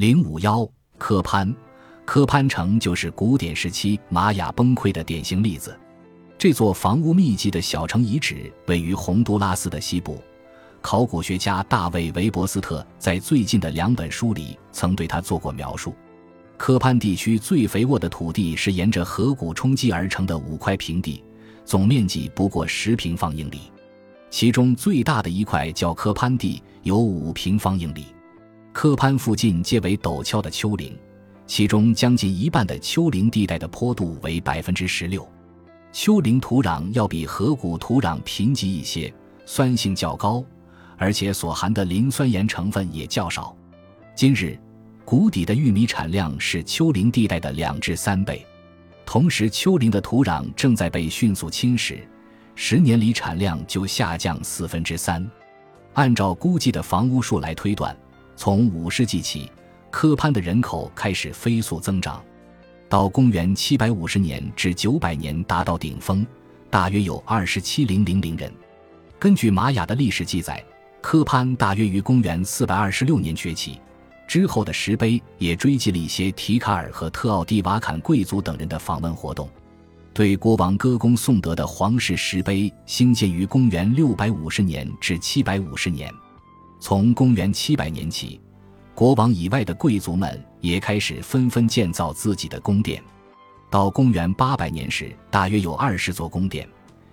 零五幺科潘，科潘城就是古典时期玛雅崩溃的典型例子。这座房屋密集的小城遗址位于洪都拉斯的西部。考古学家大卫·维伯斯特在最近的两本书里曾对他做过描述。科潘地区最肥沃的土地是沿着河谷冲积而成的五块平地，总面积不过十平方英里。其中最大的一块叫科潘地，有五平方英里。科潘附近皆为陡峭的丘陵，其中将近一半的丘陵地带的坡度为百分之十六。丘陵土壤要比河谷土壤贫瘠一些，酸性较高，而且所含的磷酸盐成分也较少。今日，谷底的玉米产量是丘陵地带的两至三倍，同时丘陵的土壤正在被迅速侵蚀，十年里产量就下降四分之三。按照估计的房屋数来推断。从五世纪起，科潘的人口开始飞速增长，到公元七百五十年至九百年达到顶峰，大约有二十七零零零人。根据玛雅的历史记载，科潘大约于公元四百二十六年崛起，之后的石碑也追记了一些提卡尔和特奥蒂瓦坎贵族等人的访问活动。对国王歌功颂德的皇室石碑兴建于公元六百五十年至七百五十年。从公元七百年起，国王以外的贵族们也开始纷纷建造自己的宫殿。到公元八百年时，大约有二十座宫殿，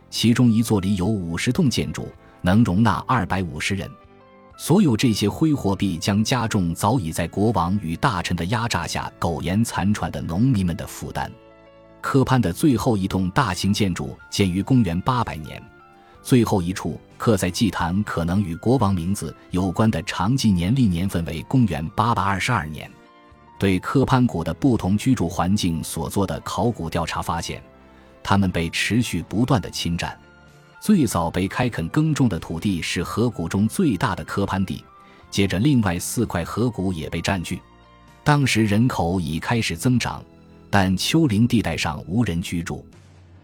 其中一座里有五十栋建筑，能容纳二百五十人。所有这些挥霍币将加重早已在国王与大臣的压榨下苟延残喘的农民们的负担。科潘的最后一栋大型建筑建于公元八百年。最后一处刻在祭坛可能与国王名字有关的长纪年历年份为公元八百二十二年。对科潘谷的不同居住环境所做的考古调查发现，他们被持续不断的侵占。最早被开垦耕种的土地是河谷中最大的科潘地，接着另外四块河谷也被占据。当时人口已开始增长，但丘陵地带上无人居住，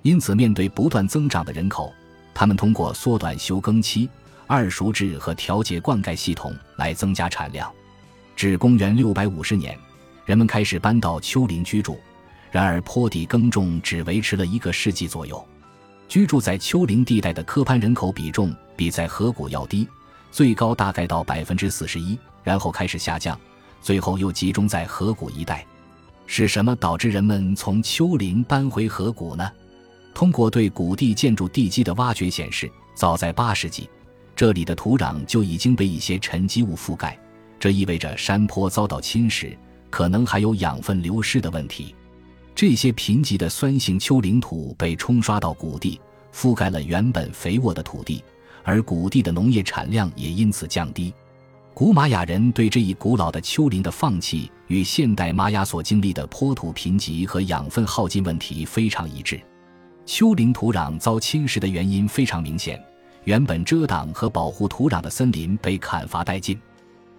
因此面对不断增长的人口。他们通过缩短休耕期、二熟制和调节灌溉系统来增加产量。至公元六百五十年，人们开始搬到丘陵居住。然而，坡地耕种只维持了一个世纪左右。居住在丘陵地带的科潘人口比重比在河谷要低，最高大概到百分之四十一，然后开始下降，最后又集中在河谷一带。是什么导致人们从丘陵搬回河谷呢？通过对谷地建筑地基的挖掘显示，早在八世纪，这里的土壤就已经被一些沉积物覆盖，这意味着山坡遭到侵蚀，可能还有养分流失的问题。这些贫瘠的酸性丘陵土被冲刷到谷地，覆盖了原本肥沃的土地，而谷地的农业产量也因此降低。古玛雅人对这一古老的丘陵的放弃，与现代玛雅所经历的坡土贫瘠和养分耗尽问题非常一致。丘陵土壤遭侵蚀的原因非常明显，原本遮挡和保护土壤的森林被砍伐殆尽。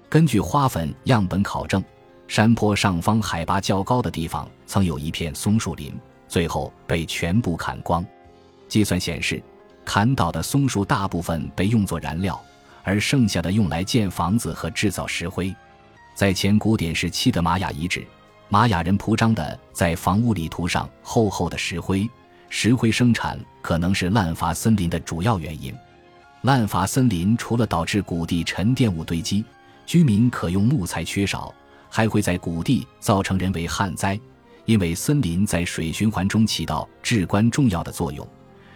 根据花粉样本考证，山坡上方海拔较高的地方曾有一片松树林，最后被全部砍光。计算显示，砍倒的松树大部分被用作燃料，而剩下的用来建房子和制造石灰。在前古典时期的玛雅遗址，玛雅人铺张的在房屋里涂上厚厚的石灰。石灰生产可能是滥伐森林的主要原因。滥伐森林除了导致谷地沉淀物堆积，居民可用木材缺少，还会在谷地造成人为旱灾。因为森林在水循环中起到至关重要的作用，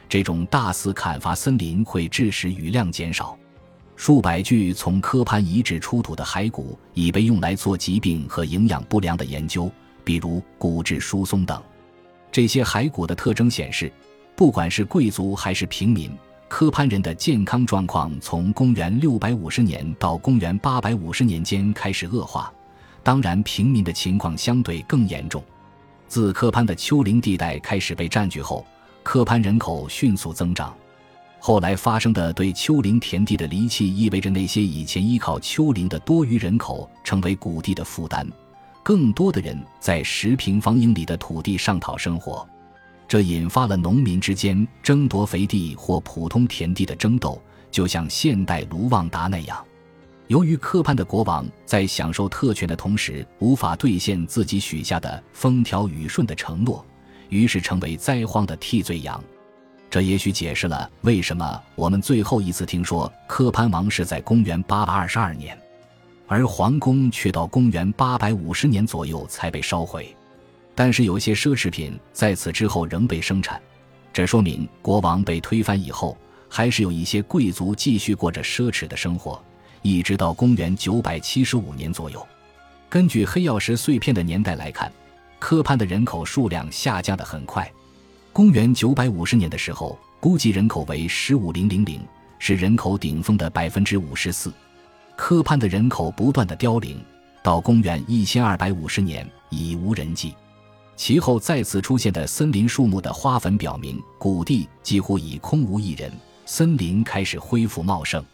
这种大肆砍伐森林会致使雨量减少。数百具从科潘遗址出土的骸骨已被用来做疾病和营养不良的研究，比如骨质疏松等。这些骸骨的特征显示，不管是贵族还是平民，科潘人的健康状况从公元六百五十年到公元八百五十年间开始恶化。当然，平民的情况相对更严重。自科潘的丘陵地带开始被占据后，科潘人口迅速增长。后来发生的对丘陵田地的离弃，意味着那些以前依靠丘陵的多余人口成为谷地的负担。更多的人在十平方英里的土地上讨生活，这引发了农民之间争夺肥地或普通田地的争斗，就像现代卢旺达那样。由于科潘的国王在享受特权的同时，无法兑现自己许下的风调雨顺的承诺，于是成为灾荒的替罪羊。这也许解释了为什么我们最后一次听说科潘王是在公元822年，而皇宫却到公元850年左右才被烧毁。但是有些奢侈品在此之后仍被生产，这说明国王被推翻以后，还是有一些贵族继续过着奢侈的生活。一直到公元九百七十五年左右，根据黑曜石碎片的年代来看，科潘的人口数量下降的很快。公元九百五十年的时候，估计人口为十五零零零，是人口顶峰的百分之五十四。科潘的人口不断的凋零，到公元一千二百五十年已无人迹。其后再次出现的森林树木的花粉表明，谷地几乎已空无一人，森林开始恢复茂盛。